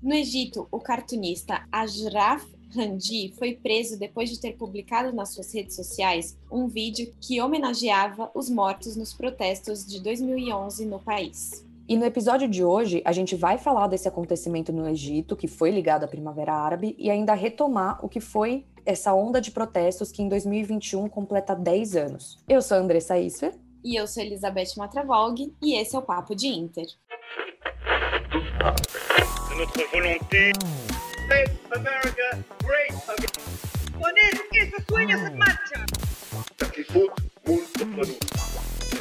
No Egito, o cartunista Ashraf Randi foi preso depois de ter publicado nas suas redes sociais um vídeo que homenageava os mortos nos protestos de 2011 no país. E no episódio de hoje, a gente vai falar desse acontecimento no Egito, que foi ligado à Primavera Árabe, e ainda retomar o que foi essa onda de protestos que em 2021 completa 10 anos. Eu sou a Andressa Isfer. E eu sou Elizabeth Matravolg, e esse é o Papo de Inter. Notre volonté. Make America great again. Con que se sueña se marcha. Actitud muito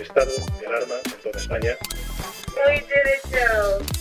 Estado de alarma en toda España. Muy derecho.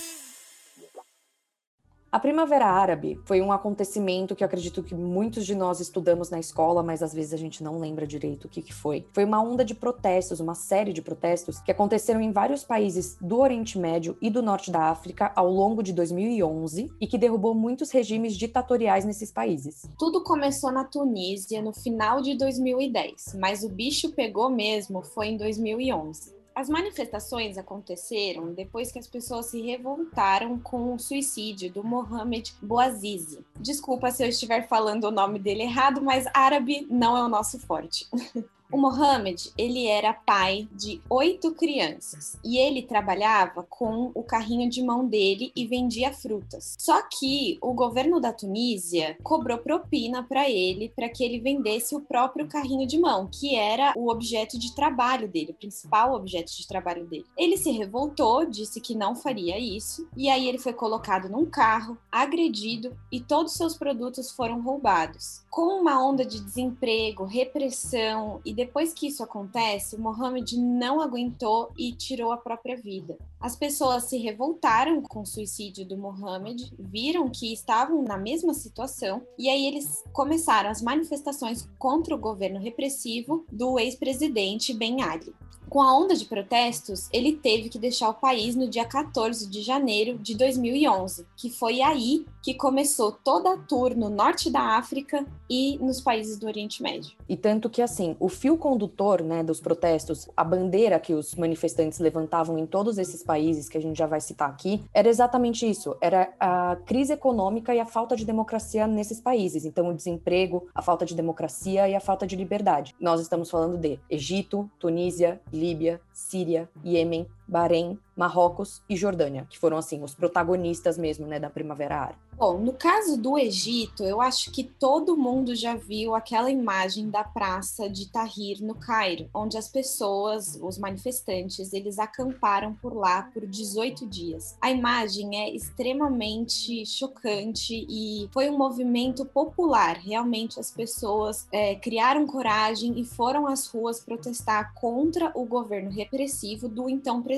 A Primavera Árabe foi um acontecimento que eu acredito que muitos de nós estudamos na escola, mas às vezes a gente não lembra direito o que, que foi. Foi uma onda de protestos, uma série de protestos que aconteceram em vários países do Oriente Médio e do Norte da África ao longo de 2011 e que derrubou muitos regimes ditatoriais nesses países. Tudo começou na Tunísia no final de 2010, mas o bicho pegou mesmo foi em 2011. As manifestações aconteceram depois que as pessoas se revoltaram com o suicídio do Mohamed Bouazizi. Desculpa se eu estiver falando o nome dele errado, mas árabe não é o nosso forte. O Mohamed, ele era pai de oito crianças e ele trabalhava com o carrinho de mão dele e vendia frutas. Só que o governo da Tunísia cobrou propina para ele para que ele vendesse o próprio carrinho de mão, que era o objeto de trabalho dele, o principal objeto de trabalho dele. Ele se revoltou, disse que não faria isso e aí ele foi colocado num carro, agredido e todos seus produtos foram roubados. Com uma onda de desemprego, repressão e depois que isso acontece, Mohammed não aguentou e tirou a própria vida. As pessoas se revoltaram com o suicídio do Mohammed, viram que estavam na mesma situação e aí eles começaram as manifestações contra o governo repressivo do ex-presidente Ben Ali. Com a onda de protestos, ele teve que deixar o país no dia 14 de janeiro de 2011, que foi aí que começou toda a tour no norte da África e nos países do Oriente Médio. E tanto que assim, o fio condutor, né, dos protestos, a bandeira que os manifestantes levantavam em todos esses países que a gente já vai citar aqui, era exatamente isso, era a crise econômica e a falta de democracia nesses países. Então, o desemprego, a falta de democracia e a falta de liberdade. Nós estamos falando de Egito, Tunísia, Líbia, Síria, Iêmen, Bahrein, Marrocos e Jordânia, que foram assim os protagonistas mesmo, né, da Primavera Árabe. Bom, no caso do Egito, eu acho que todo mundo já viu aquela imagem da praça de Tahrir no Cairo, onde as pessoas, os manifestantes, eles acamparam por lá por 18 dias. A imagem é extremamente chocante e foi um movimento popular. Realmente as pessoas é, criaram coragem e foram às ruas protestar contra o governo repressivo do então presidente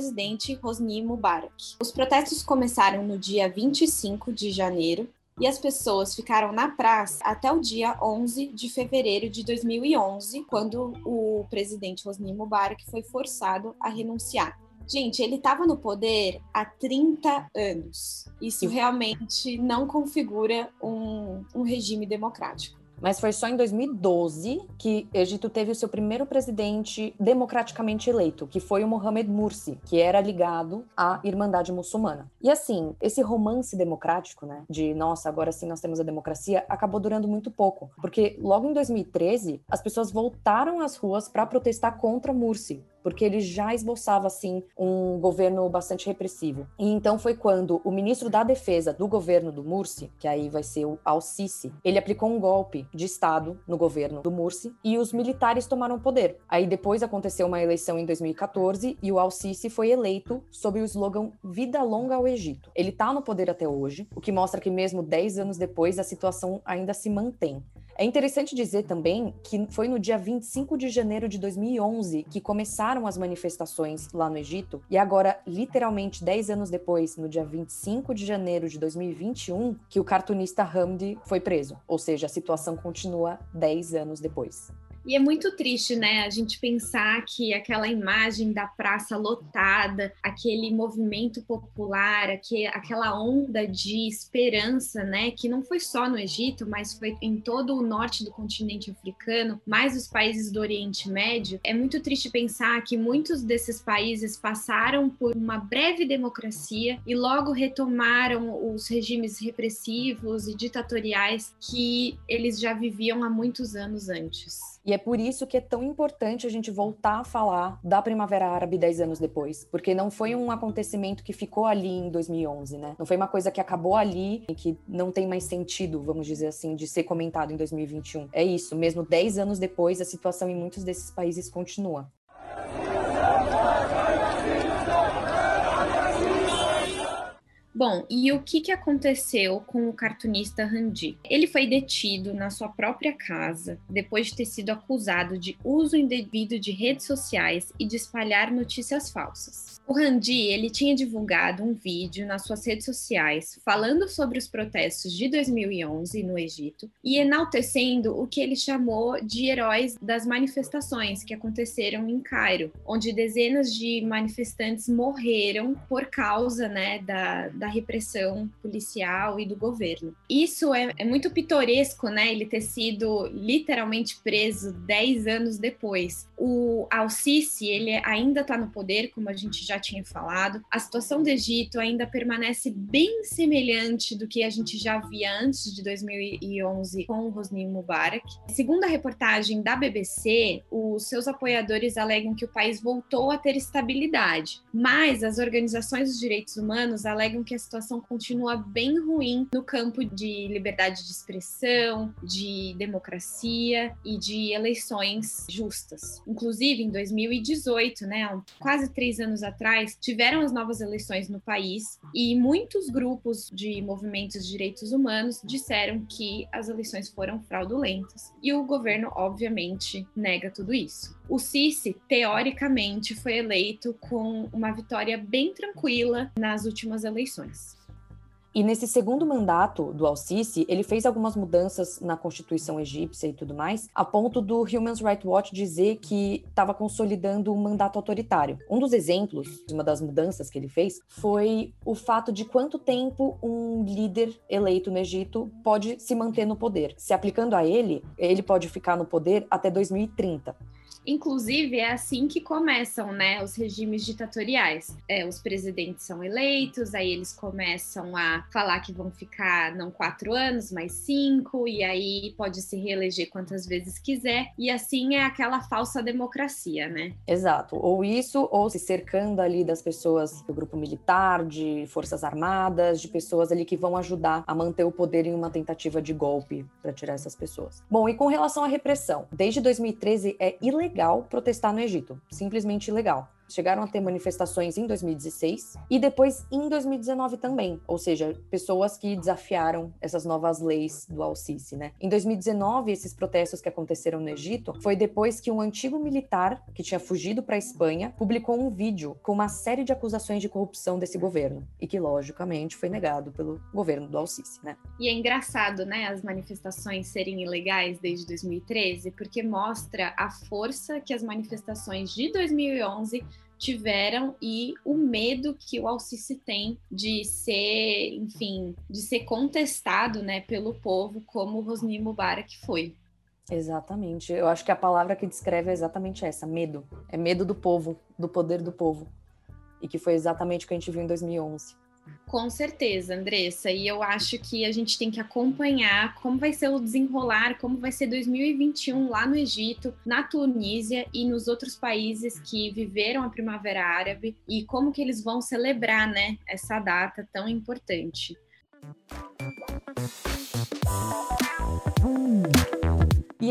Hosni Mubarak. Os protestos começaram no dia 25 de janeiro e as pessoas ficaram na praça até o dia 11 de fevereiro de 2011, quando o presidente Hosni Mubarak foi forçado a renunciar. Gente, ele estava no poder há 30 anos. Isso realmente não configura um, um regime democrático. Mas foi só em 2012 que Egito teve o seu primeiro presidente democraticamente eleito, que foi o Mohamed Mursi, que era ligado à Irmandade Muçulmana. E assim, esse romance democrático, né, de nossa, agora sim nós temos a democracia, acabou durando muito pouco, porque logo em 2013 as pessoas voltaram às ruas para protestar contra Mursi, porque ele já esboçava assim um governo bastante repressivo. E então foi quando o ministro da Defesa do governo do Mursi, que aí vai ser o Al-Sisi, ele aplicou um golpe de estado no governo do Mursi e os militares tomaram o poder. Aí depois aconteceu uma eleição em 2014 e o Al-Sisi foi eleito sob o slogan Vida longa ao Egito. Ele está no poder até hoje, o que mostra que mesmo 10 anos depois a situação ainda se mantém. É interessante dizer também que foi no dia 25 de janeiro de 2011 que começaram as manifestações lá no Egito, e agora, literalmente 10 anos depois, no dia 25 de janeiro de 2021, que o cartunista Hamdi foi preso. Ou seja, a situação continua 10 anos depois. E é muito triste, né, a gente pensar que aquela imagem da praça lotada, aquele movimento popular, aquela onda de esperança, né, que não foi só no Egito, mas foi em todo o norte do continente africano, mais os países do Oriente Médio. É muito triste pensar que muitos desses países passaram por uma breve democracia e logo retomaram os regimes repressivos e ditatoriais que eles já viviam há muitos anos antes. E é por isso que é tão importante a gente voltar a falar da Primavera Árabe 10 anos depois, porque não foi um acontecimento que ficou ali em 2011, né? Não foi uma coisa que acabou ali e que não tem mais sentido, vamos dizer assim, de ser comentado em 2021. É isso, mesmo 10 anos depois, a situação em muitos desses países continua. Bom, e o que, que aconteceu com o cartunista Randi? Ele foi detido na sua própria casa depois de ter sido acusado de uso indevido de redes sociais e de espalhar notícias falsas. O Randi, ele tinha divulgado um vídeo nas suas redes sociais falando sobre os protestos de 2011 no Egito e enaltecendo o que ele chamou de heróis das manifestações que aconteceram em Cairo, onde dezenas de manifestantes morreram por causa, né, da, da repressão policial e do governo. Isso é, é muito pitoresco, né, ele ter sido literalmente preso 10 anos depois. O Al-Sisi, ele ainda está no poder, como a gente já tinha falado, a situação do Egito ainda permanece bem semelhante do que a gente já via antes de 2011 com Hosni Mubarak. Segundo a reportagem da BBC, os seus apoiadores alegam que o país voltou a ter estabilidade, mas as organizações dos direitos humanos alegam que a situação continua bem ruim no campo de liberdade de expressão, de democracia e de eleições justas. Inclusive, em 2018, né, quase três anos atrás, tiveram as novas eleições no país e muitos grupos de movimentos de direitos humanos disseram que as eleições foram fraudulentas. E o governo, obviamente, nega tudo isso. O Sisi, teoricamente, foi eleito com uma vitória bem tranquila nas últimas eleições. E nesse segundo mandato do Al-Sisi, ele fez algumas mudanças na Constituição egípcia e tudo mais, a ponto do Human Rights Watch dizer que estava consolidando um mandato autoritário. Um dos exemplos, uma das mudanças que ele fez, foi o fato de quanto tempo um líder eleito no Egito pode se manter no poder. Se aplicando a ele, ele pode ficar no poder até 2030. Inclusive, é assim que começam né, os regimes ditatoriais. É, os presidentes são eleitos, aí eles começam a falar que vão ficar não quatro anos, mas cinco, e aí pode se reeleger quantas vezes quiser. E assim é aquela falsa democracia, né? Exato. Ou isso, ou se cercando ali das pessoas do grupo militar, de forças armadas, de pessoas ali que vão ajudar a manter o poder em uma tentativa de golpe para tirar essas pessoas. Bom, e com relação à repressão, desde 2013 é ilegal ilegal protestar no Egito, simplesmente ilegal chegaram a ter manifestações em 2016 e depois em 2019 também, ou seja, pessoas que desafiaram essas novas leis do Al-Sisi, né? Em 2019, esses protestos que aconteceram no Egito foi depois que um antigo militar que tinha fugido para a Espanha publicou um vídeo com uma série de acusações de corrupção desse governo e que logicamente foi negado pelo governo do Al-Sisi, né? E é engraçado, né, as manifestações serem ilegais desde 2013, porque mostra a força que as manifestações de 2011 tiveram e o medo que o Alcice tem de ser, enfim, de ser contestado, né, pelo povo como Rosni Mubarak foi. Exatamente. Eu acho que a palavra que descreve é exatamente essa, medo. É medo do povo, do poder do povo. E que foi exatamente o que a gente viu em 2011. Com certeza, Andressa. E eu acho que a gente tem que acompanhar como vai ser o desenrolar, como vai ser 2021 lá no Egito, na Tunísia e nos outros países que viveram a Primavera Árabe e como que eles vão celebrar, né, essa data tão importante.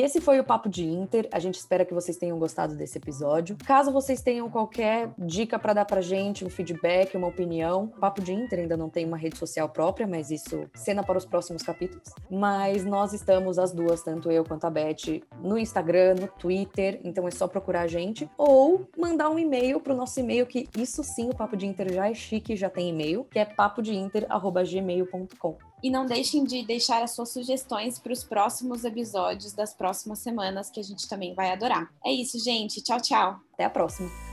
Esse foi o Papo de Inter. A gente espera que vocês tenham gostado desse episódio. Caso vocês tenham qualquer dica para dar pra gente, um feedback, uma opinião, Papo de Inter ainda não tem uma rede social própria, mas isso cena para os próximos capítulos. Mas nós estamos as duas, tanto eu quanto a Beth, no Instagram, no Twitter, então é só procurar a gente ou mandar um e-mail pro nosso e-mail que isso sim, o Papo de Inter já é chique, já tem e-mail, que é papodeinter@gmail.com. E não deixem de deixar as suas sugestões para os próximos episódios das próximas semanas, que a gente também vai adorar. É isso, gente. Tchau, tchau. Até a próxima.